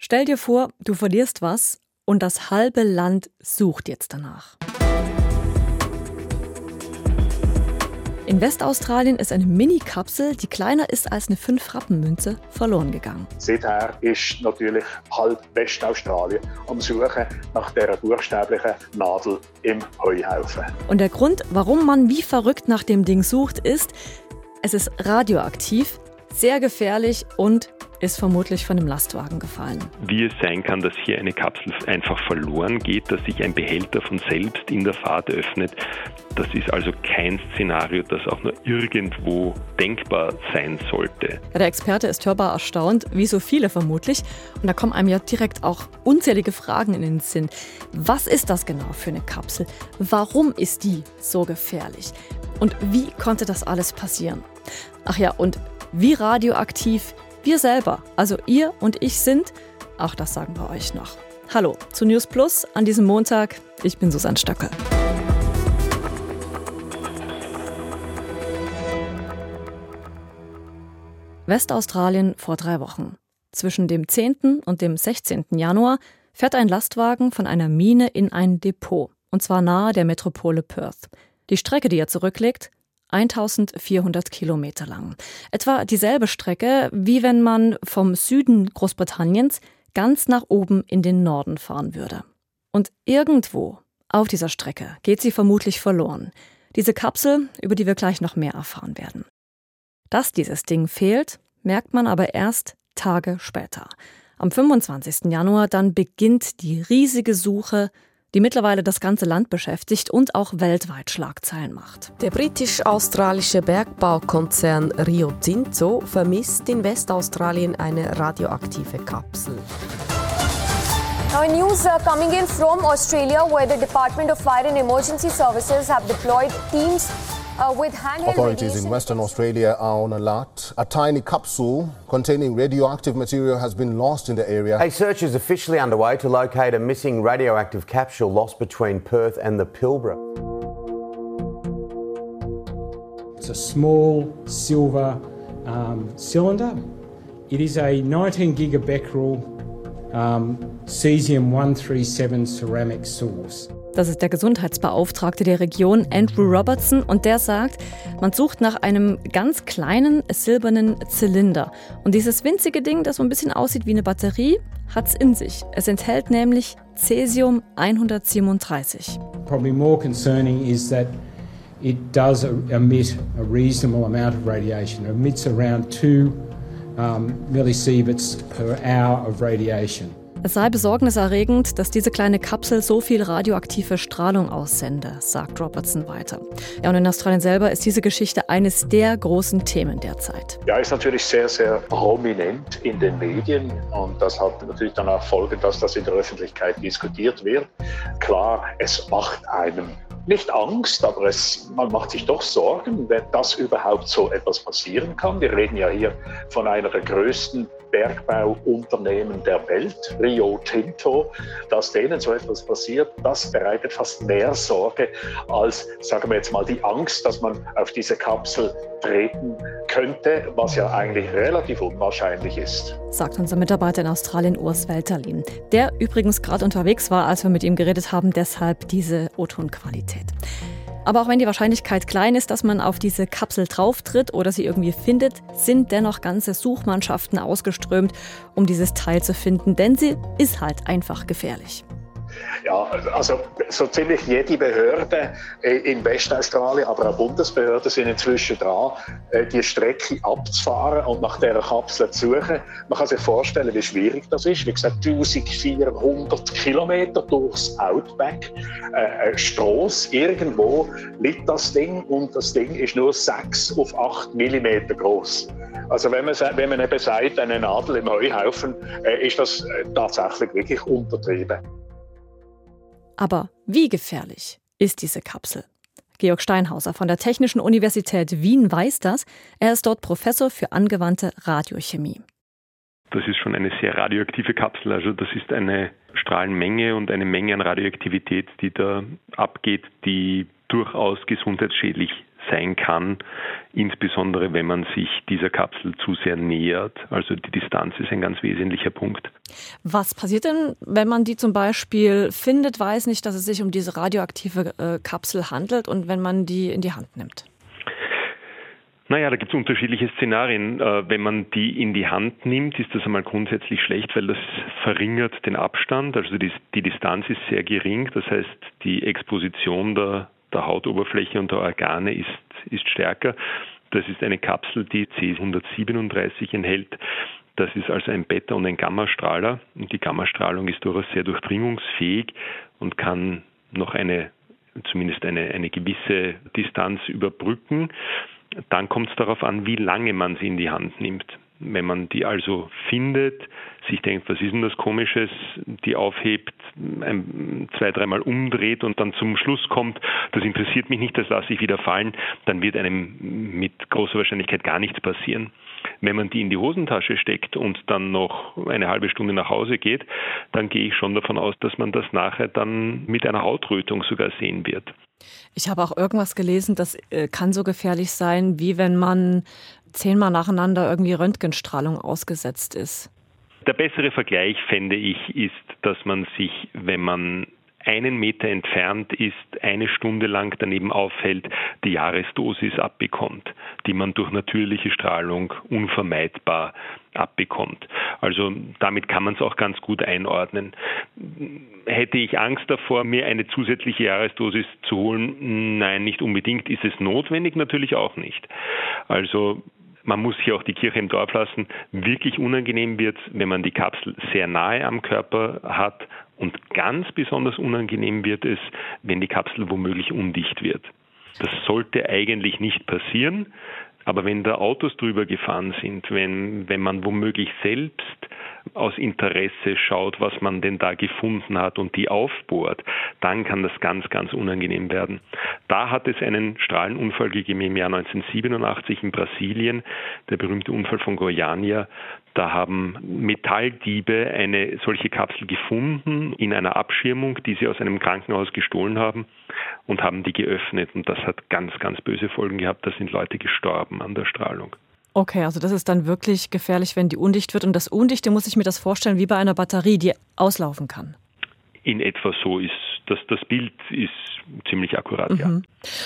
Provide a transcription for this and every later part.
Stell dir vor, du verlierst was und das halbe Land sucht jetzt danach. In Westaustralien ist eine Mini-Kapsel, die kleiner ist als eine 5-Rappen-Münze, verloren gegangen. Seither ist natürlich halb Westaustralien am Suchen nach der buchstäblichen Nadel im Heuhaufen. Und der Grund, warum man wie verrückt nach dem Ding sucht, ist, es ist radioaktiv, sehr gefährlich und ist vermutlich von dem Lastwagen gefallen. Wie es sein kann, dass hier eine Kapsel einfach verloren geht, dass sich ein Behälter von selbst in der Fahrt öffnet, das ist also kein Szenario, das auch nur irgendwo denkbar sein sollte. Der Experte ist hörbar erstaunt, wie so viele vermutlich. Und da kommen einem ja direkt auch unzählige Fragen in den Sinn. Was ist das genau für eine Kapsel? Warum ist die so gefährlich? Und wie konnte das alles passieren? Ach ja, und wie radioaktiv wir selber, also ihr und ich sind, auch das sagen wir euch noch. Hallo zu News Plus an diesem Montag. Ich bin Susanne Stöckel. Westaustralien vor drei Wochen. Zwischen dem 10. und dem 16. Januar fährt ein Lastwagen von einer Mine in ein Depot, und zwar nahe der Metropole Perth. Die Strecke, die er zurücklegt, 1400 Kilometer lang. Etwa dieselbe Strecke, wie wenn man vom Süden Großbritanniens ganz nach oben in den Norden fahren würde. Und irgendwo auf dieser Strecke geht sie vermutlich verloren. Diese Kapsel, über die wir gleich noch mehr erfahren werden. Dass dieses Ding fehlt, merkt man aber erst Tage später. Am 25. Januar dann beginnt die riesige Suche die mittlerweile das ganze Land beschäftigt und auch weltweit Schlagzeilen macht. Der britisch-australische Bergbaukonzern Rio Tinto vermisst in Westaustralien eine radioaktive Kapsel. Now, news uh, coming in from Australia, where the Department of Fire and Emergency Services have deployed teams uh, Authorities in Western Australia are on alert. A tiny capsule containing radioactive material has been lost in the area. A search is officially underway to locate a missing radioactive capsule lost between Perth and the Pilbara. It's a small silver um, cylinder. It is a 19 gigabecquerel um, cesium 137 ceramic source. Das ist der Gesundheitsbeauftragte der Region, Andrew Robertson, und der sagt, man sucht nach einem ganz kleinen silbernen Zylinder. Und dieses winzige Ding, das so ein bisschen aussieht wie eine Batterie, hat es in sich. Es enthält nämlich Cesium 137. Probably more concerning is that it does emit a reasonable amount of radiation. It emits around 2 um, millisieverts per hour of radiation. Es sei besorgniserregend, dass diese kleine Kapsel so viel radioaktive Strahlung aussende, sagt Robertson weiter. Ja, und in Australien selber ist diese Geschichte eines der großen Themen derzeit. Ja, ist natürlich sehr, sehr prominent in den Medien und das hat natürlich dann auch Folgen, dass das in der Öffentlichkeit diskutiert wird. Klar, es macht einem nicht Angst, aber es, man macht sich doch Sorgen, wenn das überhaupt so etwas passieren kann. Wir reden ja hier von einer der größten Bergbauunternehmen der Welt, Rio Tinto, dass denen so etwas passiert, das bereitet fast mehr Sorge als, sagen wir jetzt mal, die Angst, dass man auf diese Kapsel treten könnte, was ja eigentlich relativ unwahrscheinlich ist. Sagt unser Mitarbeiter in Australien, Urs Welterlin, der übrigens gerade unterwegs war, als wir mit ihm geredet haben, deshalb diese O-Ton-Qualität. Aber auch wenn die Wahrscheinlichkeit klein ist, dass man auf diese Kapsel drauftritt oder sie irgendwie findet, sind dennoch ganze Suchmannschaften ausgeströmt, um dieses Teil zu finden, denn sie ist halt einfach gefährlich. Ja, also so ziemlich jede Behörde äh, in Westaustralien, aber auch Bundesbehörden sind inzwischen dran, äh, die Strecke abzufahren und nach dieser Kapsel zu suchen. Man kann sich vorstellen, wie schwierig das ist. Wie gesagt, 1400 Kilometer durchs Outback, äh, Straße. Irgendwo liegt das Ding und das Ding ist nur 6 auf 8 Millimeter groß. Also wenn man, wenn man eben sagt, eine Nadel im Heuhaufen, ist das tatsächlich wirklich untertrieben. Aber wie gefährlich ist diese Kapsel? Georg Steinhauser von der Technischen Universität Wien weiß das. Er ist dort Professor für angewandte Radiochemie. Das ist schon eine sehr radioaktive Kapsel. Also das ist eine Strahlenmenge und eine Menge an Radioaktivität, die da abgeht, die durchaus gesundheitsschädlich sein kann, insbesondere wenn man sich dieser Kapsel zu sehr nähert. Also die Distanz ist ein ganz wesentlicher Punkt. Was passiert denn, wenn man die zum Beispiel findet, weiß nicht, dass es sich um diese radioaktive äh, Kapsel handelt und wenn man die in die Hand nimmt? Naja, da gibt es unterschiedliche Szenarien. Äh, wenn man die in die Hand nimmt, ist das einmal grundsätzlich schlecht, weil das verringert den Abstand. Also die, die Distanz ist sehr gering. Das heißt, die Exposition der, der Hautoberfläche und der Organe ist, ist stärker. Das ist eine Kapsel, die C137 enthält. Das ist also ein Beta- und ein Gammastrahler. Und die Gammastrahlung ist durchaus sehr durchdringungsfähig und kann noch eine, zumindest eine, eine gewisse Distanz überbrücken. Dann kommt es darauf an, wie lange man sie in die Hand nimmt. Wenn man die also findet, sich denkt, was ist denn das Komisches, die aufhebt, ein, zwei, dreimal umdreht und dann zum Schluss kommt, das interessiert mich nicht, das lasse ich wieder fallen, dann wird einem mit großer Wahrscheinlichkeit gar nichts passieren. Wenn man die in die Hosentasche steckt und dann noch eine halbe Stunde nach Hause geht, dann gehe ich schon davon aus, dass man das nachher dann mit einer Hautrötung sogar sehen wird. Ich habe auch irgendwas gelesen, das äh, kann so gefährlich sein, wie wenn man zehnmal nacheinander irgendwie Röntgenstrahlung ausgesetzt ist. Der bessere Vergleich, fände ich, ist, dass man sich, wenn man einen Meter entfernt ist, eine Stunde lang daneben aufhält, die Jahresdosis abbekommt, die man durch natürliche Strahlung unvermeidbar abbekommt. Also damit kann man es auch ganz gut einordnen. Hätte ich Angst davor, mir eine zusätzliche Jahresdosis zu holen? Nein, nicht unbedingt. Ist es notwendig? Natürlich auch nicht. Also man muss hier auch die Kirche im Dorf lassen. Wirklich unangenehm wird es, wenn man die Kapsel sehr nahe am Körper hat und ganz besonders unangenehm wird es, wenn die Kapsel womöglich undicht wird. Das sollte eigentlich nicht passieren, aber wenn da Autos drüber gefahren sind, wenn, wenn man womöglich selbst aus Interesse schaut, was man denn da gefunden hat und die aufbohrt, dann kann das ganz, ganz unangenehm werden. Da hat es einen Strahlenunfall gegeben im Jahr 1987 in Brasilien, der berühmte Unfall von Goiânia. Da haben Metalldiebe eine solche Kapsel gefunden in einer Abschirmung, die sie aus einem Krankenhaus gestohlen haben und haben die geöffnet. Und das hat ganz, ganz böse Folgen gehabt. Da sind Leute gestorben an der Strahlung. Okay, also das ist dann wirklich gefährlich, wenn die undicht wird. Und das Undichte muss ich mir das vorstellen wie bei einer Batterie, die auslaufen kann. In etwa so ist das, das Bild ist ziemlich akkurat, mhm. ja.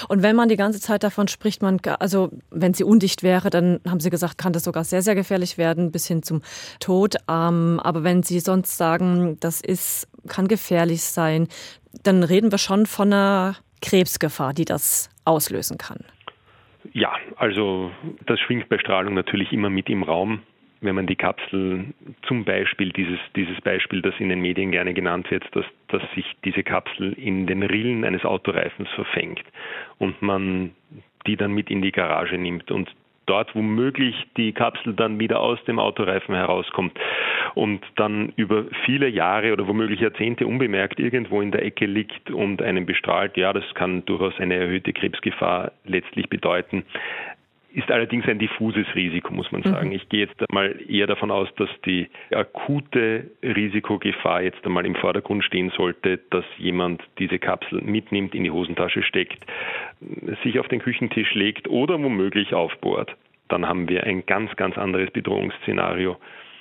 Und wenn man die ganze Zeit davon spricht, man, also wenn sie undicht wäre, dann haben Sie gesagt, kann das sogar sehr, sehr gefährlich werden, bis hin zum Tod. Ähm, aber wenn Sie sonst sagen, das ist, kann gefährlich sein, dann reden wir schon von einer Krebsgefahr, die das auslösen kann. Ja, also das schwingt bei Strahlung natürlich immer mit im Raum. Wenn man die Kapsel, zum Beispiel dieses, dieses Beispiel, das in den Medien gerne genannt wird, dass, dass sich diese Kapsel in den Rillen eines Autoreifens verfängt und man die dann mit in die Garage nimmt und dort womöglich die Kapsel dann wieder aus dem Autoreifen herauskommt und dann über viele Jahre oder womöglich Jahrzehnte unbemerkt irgendwo in der Ecke liegt und einen bestrahlt, ja, das kann durchaus eine erhöhte Krebsgefahr letztlich bedeuten ist allerdings ein diffuses Risiko, muss man sagen. Mhm. Ich gehe jetzt einmal eher davon aus, dass die akute Risikogefahr jetzt einmal im Vordergrund stehen sollte, dass jemand diese Kapsel mitnimmt, in die Hosentasche steckt, sich auf den Küchentisch legt oder womöglich aufbohrt. Dann haben wir ein ganz, ganz anderes Bedrohungsszenario,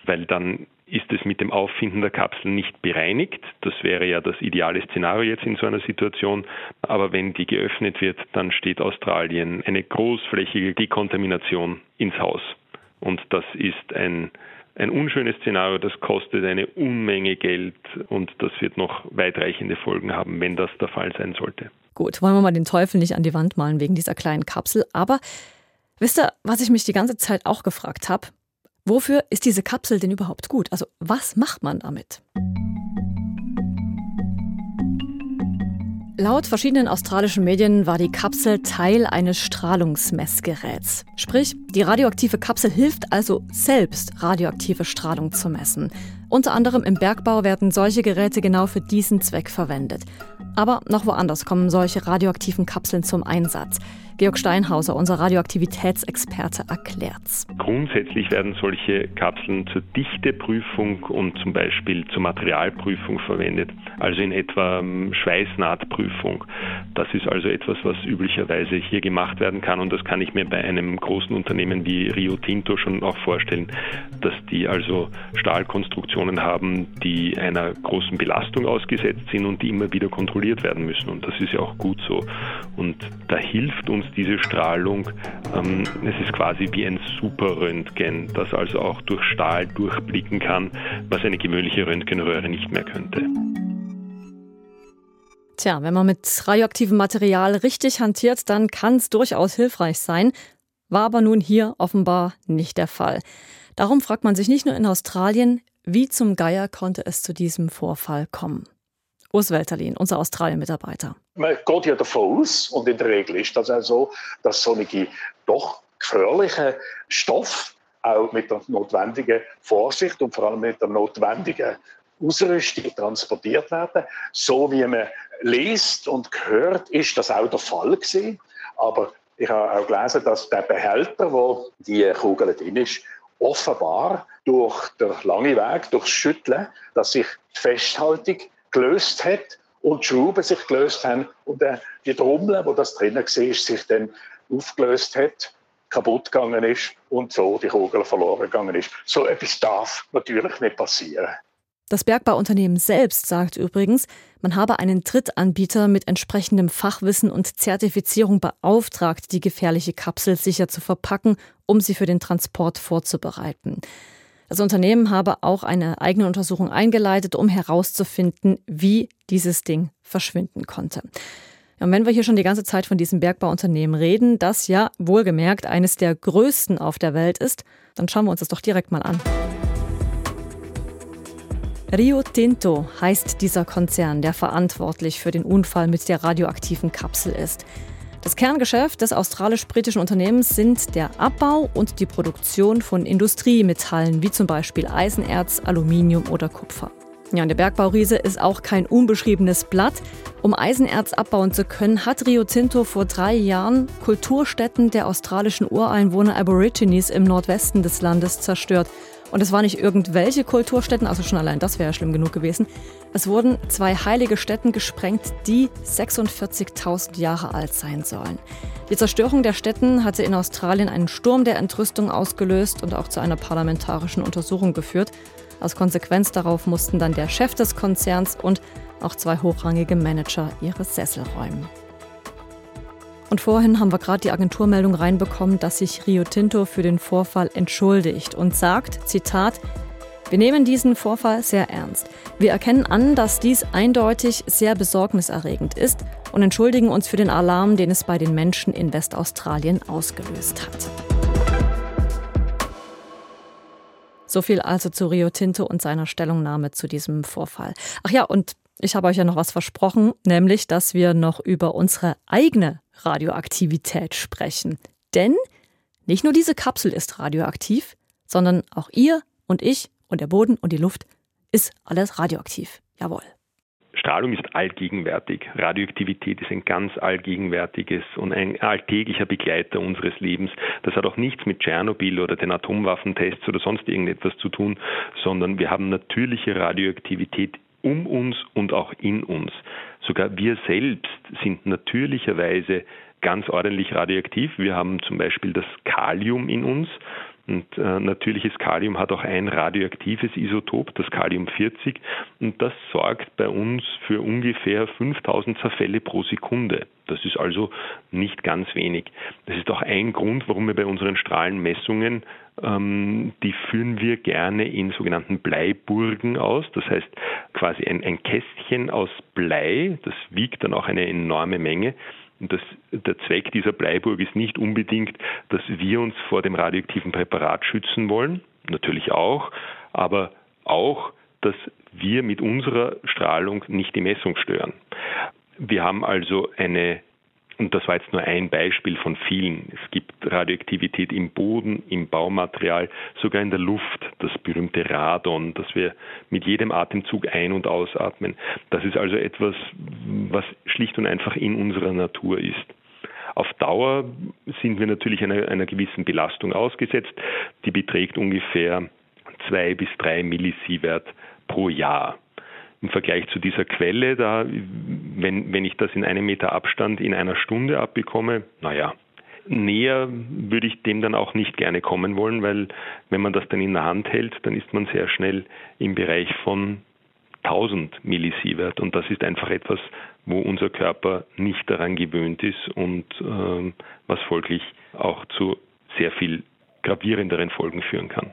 weil dann ist es mit dem Auffinden der Kapsel nicht bereinigt. Das wäre ja das ideale Szenario jetzt in so einer Situation. Aber wenn die geöffnet wird, dann steht Australien eine großflächige Dekontamination ins Haus. Und das ist ein, ein unschönes Szenario, das kostet eine Unmenge Geld und das wird noch weitreichende Folgen haben, wenn das der Fall sein sollte. Gut, wollen wir mal den Teufel nicht an die Wand malen wegen dieser kleinen Kapsel. Aber wisst ihr, was ich mich die ganze Zeit auch gefragt habe? Wofür ist diese Kapsel denn überhaupt gut? Also was macht man damit? Laut verschiedenen australischen Medien war die Kapsel Teil eines Strahlungsmessgeräts. Sprich, die radioaktive Kapsel hilft also selbst, radioaktive Strahlung zu messen. Unter anderem im Bergbau werden solche Geräte genau für diesen Zweck verwendet. Aber noch woanders kommen solche radioaktiven Kapseln zum Einsatz. Georg Steinhauser, unser Radioaktivitätsexperte, erklärt's. Grundsätzlich werden solche Kapseln zur Dichteprüfung und zum Beispiel zur Materialprüfung verwendet, also in etwa ähm, Schweißnahtprüfung. Das ist also etwas, was üblicherweise hier gemacht werden kann und das kann ich mir bei einem großen Unternehmen wie Rio Tinto schon auch vorstellen, dass die also Stahlkonstruktionen haben, die einer großen Belastung ausgesetzt sind und die immer wieder kontrolliert werden müssen. Und das ist ja auch gut so. Und da hilft uns diese Strahlung. Ähm, es ist quasi wie ein Superröntgen, das also auch durch Stahl durchblicken kann, was eine gewöhnliche Röntgenröhre nicht mehr könnte. Tja, wenn man mit radioaktivem Material richtig hantiert, dann kann es durchaus hilfreich sein. War aber nun hier offenbar nicht der Fall. Darum fragt man sich nicht nur in Australien, wie zum Geier konnte es zu diesem Vorfall kommen. Urs Welterlin, unser Australien-Mitarbeiter. Man geht ja davon aus, und in der Regel ist das auch so, dass solche doch gefährliche Stoff auch mit der notwendigen Vorsicht und vor allem mit der notwendigen Ausrüstung transportiert werden. So wie man liest und hört, ist das auch der Fall gewesen. Aber ich habe auch gelesen, dass der Behälter, wo die Kugel drin ist, offenbar durch den langen Weg, durch das Schütteln, dass sich die Festhaltung gelöst hat und die Schrauben sich gelöst haben und die Trommel, wo das drinnen war, sich dann aufgelöst hat, kaputt gegangen ist und so die Kugel verloren gegangen ist. So etwas darf natürlich nicht passieren. Das Bergbauunternehmen selbst sagt übrigens, man habe einen Drittanbieter mit entsprechendem Fachwissen und Zertifizierung beauftragt, die gefährliche Kapsel sicher zu verpacken, um sie für den Transport vorzubereiten. Das Unternehmen habe auch eine eigene Untersuchung eingeleitet, um herauszufinden, wie dieses Ding verschwinden konnte. Und wenn wir hier schon die ganze Zeit von diesem Bergbauunternehmen reden, das ja wohlgemerkt eines der größten auf der Welt ist, dann schauen wir uns das doch direkt mal an. Rio Tinto heißt dieser Konzern, der verantwortlich für den Unfall mit der radioaktiven Kapsel ist. Das Kerngeschäft des australisch-britischen Unternehmens sind der Abbau und die Produktion von Industriemetallen wie zum Beispiel Eisenerz, Aluminium oder Kupfer. Ja, und der Bergbauriese ist auch kein unbeschriebenes Blatt. Um Eisenerz abbauen zu können, hat Rio Tinto vor drei Jahren Kulturstätten der australischen Ureinwohner Aborigines im Nordwesten des Landes zerstört. Und es waren nicht irgendwelche Kulturstätten, also schon allein das wäre ja schlimm genug gewesen. Es wurden zwei heilige Stätten gesprengt, die 46.000 Jahre alt sein sollen. Die Zerstörung der Städten hatte in Australien einen Sturm der Entrüstung ausgelöst und auch zu einer parlamentarischen Untersuchung geführt. Als Konsequenz darauf mussten dann der Chef des Konzerns und auch zwei hochrangige Manager ihre Sessel räumen. Und vorhin haben wir gerade die Agenturmeldung reinbekommen, dass sich Rio Tinto für den Vorfall entschuldigt und sagt, Zitat, wir nehmen diesen Vorfall sehr ernst. Wir erkennen an, dass dies eindeutig sehr besorgniserregend ist und entschuldigen uns für den Alarm, den es bei den Menschen in Westaustralien ausgelöst hat. So viel also zu Rio Tinto und seiner Stellungnahme zu diesem Vorfall. Ach ja, und ich habe euch ja noch was versprochen, nämlich, dass wir noch über unsere eigene Radioaktivität sprechen. Denn nicht nur diese Kapsel ist radioaktiv, sondern auch ihr und ich und der Boden und die Luft ist alles radioaktiv. Jawohl. Strahlung ist allgegenwärtig. Radioaktivität ist ein ganz allgegenwärtiges und ein alltäglicher Begleiter unseres Lebens. Das hat auch nichts mit Tschernobyl oder den Atomwaffentests oder sonst irgendetwas zu tun, sondern wir haben natürliche Radioaktivität um uns und auch in uns. Sogar wir selbst sind natürlicherweise ganz ordentlich radioaktiv. Wir haben zum Beispiel das Kalium in uns. Und äh, natürliches Kalium hat auch ein radioaktives Isotop, das Kalium 40, und das sorgt bei uns für ungefähr 5000 Zerfälle pro Sekunde. Das ist also nicht ganz wenig. Das ist auch ein Grund, warum wir bei unseren Strahlenmessungen, ähm, die führen wir gerne in sogenannten Bleiburgen aus. Das heißt quasi ein, ein Kästchen aus Blei, das wiegt dann auch eine enorme Menge. Das, der Zweck dieser Bleiburg ist nicht unbedingt, dass wir uns vor dem radioaktiven Präparat schützen wollen, natürlich auch, aber auch, dass wir mit unserer Strahlung nicht die Messung stören. Wir haben also eine und das war jetzt nur ein Beispiel von vielen. Es gibt Radioaktivität im Boden, im Baumaterial, sogar in der Luft, das berühmte Radon, das wir mit jedem Atemzug ein- und ausatmen. Das ist also etwas, was schlicht und einfach in unserer Natur ist. Auf Dauer sind wir natürlich einer, einer gewissen Belastung ausgesetzt. Die beträgt ungefähr zwei bis drei Millisievert pro Jahr. Im Vergleich zu dieser Quelle, da, wenn, wenn ich das in einem Meter Abstand in einer Stunde abbekomme, naja, näher würde ich dem dann auch nicht gerne kommen wollen, weil wenn man das dann in der Hand hält, dann ist man sehr schnell im Bereich von 1000 Millisievert und das ist einfach etwas, wo unser Körper nicht daran gewöhnt ist und äh, was folglich auch zu sehr viel gravierenderen Folgen führen kann.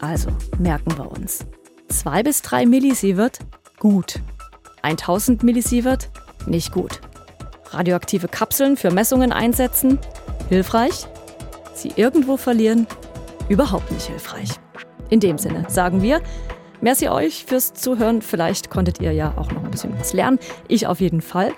Also merken wir uns. 2 bis 3 Millisievert, gut. 1000 Millisievert, nicht gut. Radioaktive Kapseln für Messungen einsetzen, hilfreich. Sie irgendwo verlieren, überhaupt nicht hilfreich. In dem Sinne sagen wir, merci euch fürs Zuhören. Vielleicht konntet ihr ja auch noch ein bisschen was lernen. Ich auf jeden Fall.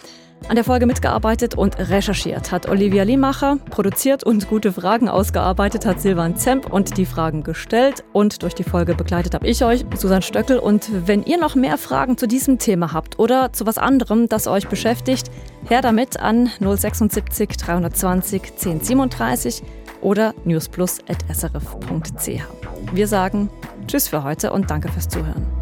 An der Folge mitgearbeitet und recherchiert hat Olivia Liemacher, produziert und gute Fragen ausgearbeitet hat Silvan Zemp und die Fragen gestellt und durch die Folge begleitet habe ich euch, Susanne Stöckel. Und wenn ihr noch mehr Fragen zu diesem Thema habt oder zu was anderem, das euch beschäftigt, her damit an 076 320 1037 oder newsplus.srf.ch. Wir sagen Tschüss für heute und danke fürs Zuhören.